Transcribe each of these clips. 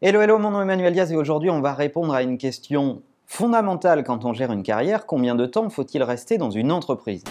Hello, hello, mon nom est Emmanuel Diaz et aujourd'hui on va répondre à une question fondamentale quand on gère une carrière. Combien de temps faut-il rester dans une entreprise?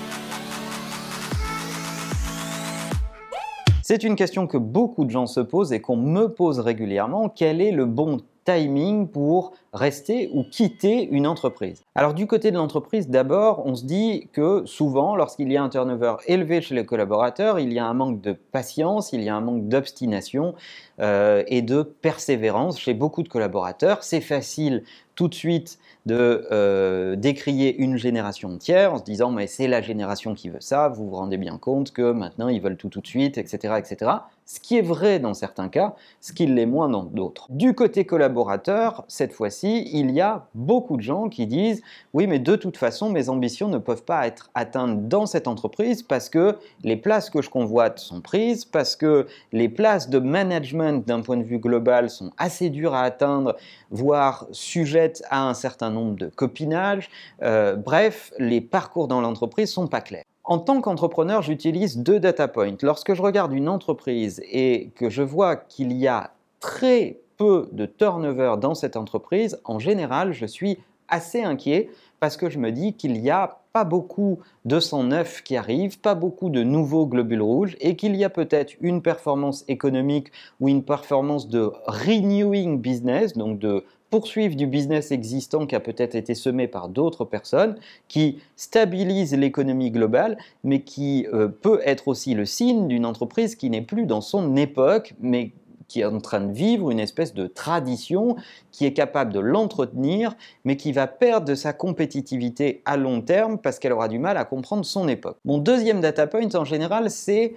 C'est une question que beaucoup de gens se posent et qu'on me pose régulièrement. Quel est le bon timing pour rester ou quitter une entreprise. Alors du côté de l'entreprise, d'abord, on se dit que souvent, lorsqu'il y a un turnover élevé chez les collaborateurs, il y a un manque de patience, il y a un manque d'obstination euh, et de persévérance chez beaucoup de collaborateurs. C'est facile tout de suite de euh, décrier une génération entière en se disant mais c'est la génération qui veut ça, vous vous rendez bien compte que maintenant ils veulent tout tout de suite, etc. etc. Ce qui est vrai dans certains cas, ce qui l'est moins dans d'autres. Du côté collaborateur, cette fois-ci, il y a beaucoup de gens qui disent oui mais de toute façon mes ambitions ne peuvent pas être atteintes dans cette entreprise parce que les places que je convoite sont prises, parce que les places de management d'un point de vue global sont assez dures à atteindre, voire sujettes à un certain nombre de copinages. Euh, bref, les parcours dans l'entreprise sont pas clairs. En tant qu'entrepreneur, j'utilise deux data points. Lorsque je regarde une entreprise et que je vois qu'il y a très peu de turnover dans cette entreprise, en général, je suis assez inquiet parce que je me dis qu'il n'y a pas beaucoup de sang neuf qui arrivent, pas beaucoup de nouveaux globules rouges et qu'il y a peut-être une performance économique ou une performance de renewing business, donc de poursuivre du business existant qui a peut-être été semé par d'autres personnes, qui stabilise l'économie globale, mais qui euh, peut être aussi le signe d'une entreprise qui n'est plus dans son époque, mais qui est en train de vivre une espèce de tradition, qui est capable de l'entretenir, mais qui va perdre de sa compétitivité à long terme parce qu'elle aura du mal à comprendre son époque. Mon deuxième data point en général, c'est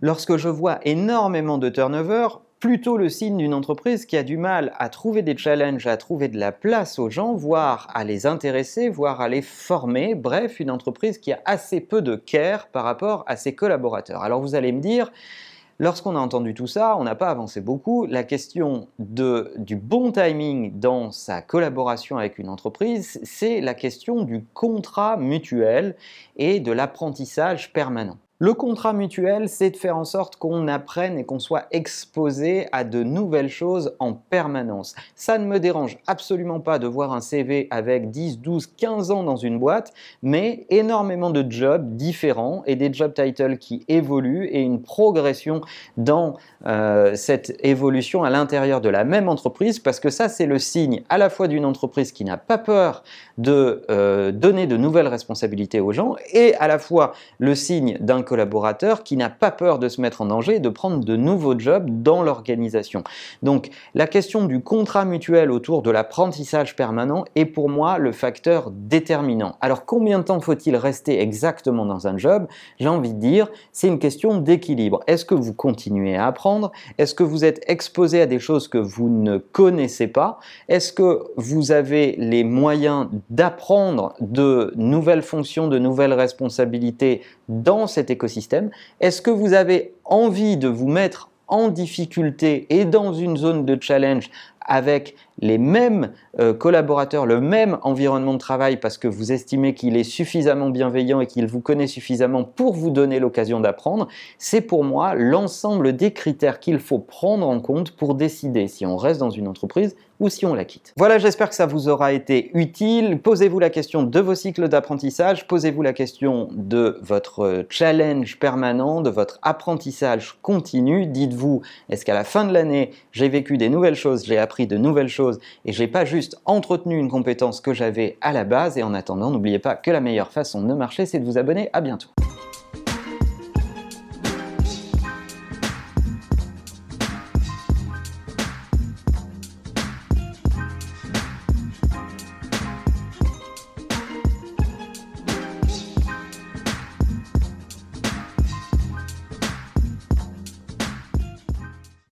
lorsque je vois énormément de turnover, plutôt le signe d'une entreprise qui a du mal à trouver des challenges, à trouver de la place aux gens, voire à les intéresser, voire à les former. Bref, une entreprise qui a assez peu de care par rapport à ses collaborateurs. Alors vous allez me dire, Lorsqu'on a entendu tout ça, on n'a pas avancé beaucoup. La question du bon timing dans sa collaboration avec une entreprise, c'est la question du contrat mutuel et de l'apprentissage permanent. Le contrat mutuel, c'est de faire en sorte qu'on apprenne et qu'on soit exposé à de nouvelles choses en permanence. Ça ne me dérange absolument pas de voir un CV avec 10, 12, 15 ans dans une boîte, mais énormément de jobs différents et des job titles qui évoluent et une progression dans euh, cette évolution à l'intérieur de la même entreprise, parce que ça, c'est le signe à la fois d'une entreprise qui n'a pas peur de euh, donner de nouvelles responsabilités aux gens et à la fois le signe d'un collaborateur qui n'a pas peur de se mettre en danger et de prendre de nouveaux jobs dans l'organisation. Donc la question du contrat mutuel autour de l'apprentissage permanent est pour moi le facteur déterminant. Alors combien de temps faut-il rester exactement dans un job? J'ai envie de dire, c'est une question d'équilibre. Est-ce que vous continuez à apprendre? Est-ce que vous êtes exposé à des choses que vous ne connaissez pas? Est-ce que vous avez les moyens d'apprendre de nouvelles fonctions, de nouvelles responsabilités dans cet est-ce que vous avez envie de vous mettre en difficulté et dans une zone de challenge avec les mêmes euh, collaborateurs, le même environnement de travail parce que vous estimez qu'il est suffisamment bienveillant et qu'il vous connaît suffisamment pour vous donner l'occasion d'apprendre, c'est pour moi l'ensemble des critères qu'il faut prendre en compte pour décider si on reste dans une entreprise ou si on la quitte. Voilà, j'espère que ça vous aura été utile. Posez-vous la question de vos cycles d'apprentissage, posez-vous la question de votre challenge permanent, de votre apprentissage continu. Dites-vous, est-ce qu'à la fin de l'année, j'ai vécu des nouvelles choses, j'ai de nouvelles choses et j'ai pas juste entretenu une compétence que j'avais à la base. Et en attendant, n'oubliez pas que la meilleure façon de marcher, c'est de vous abonner. À bientôt.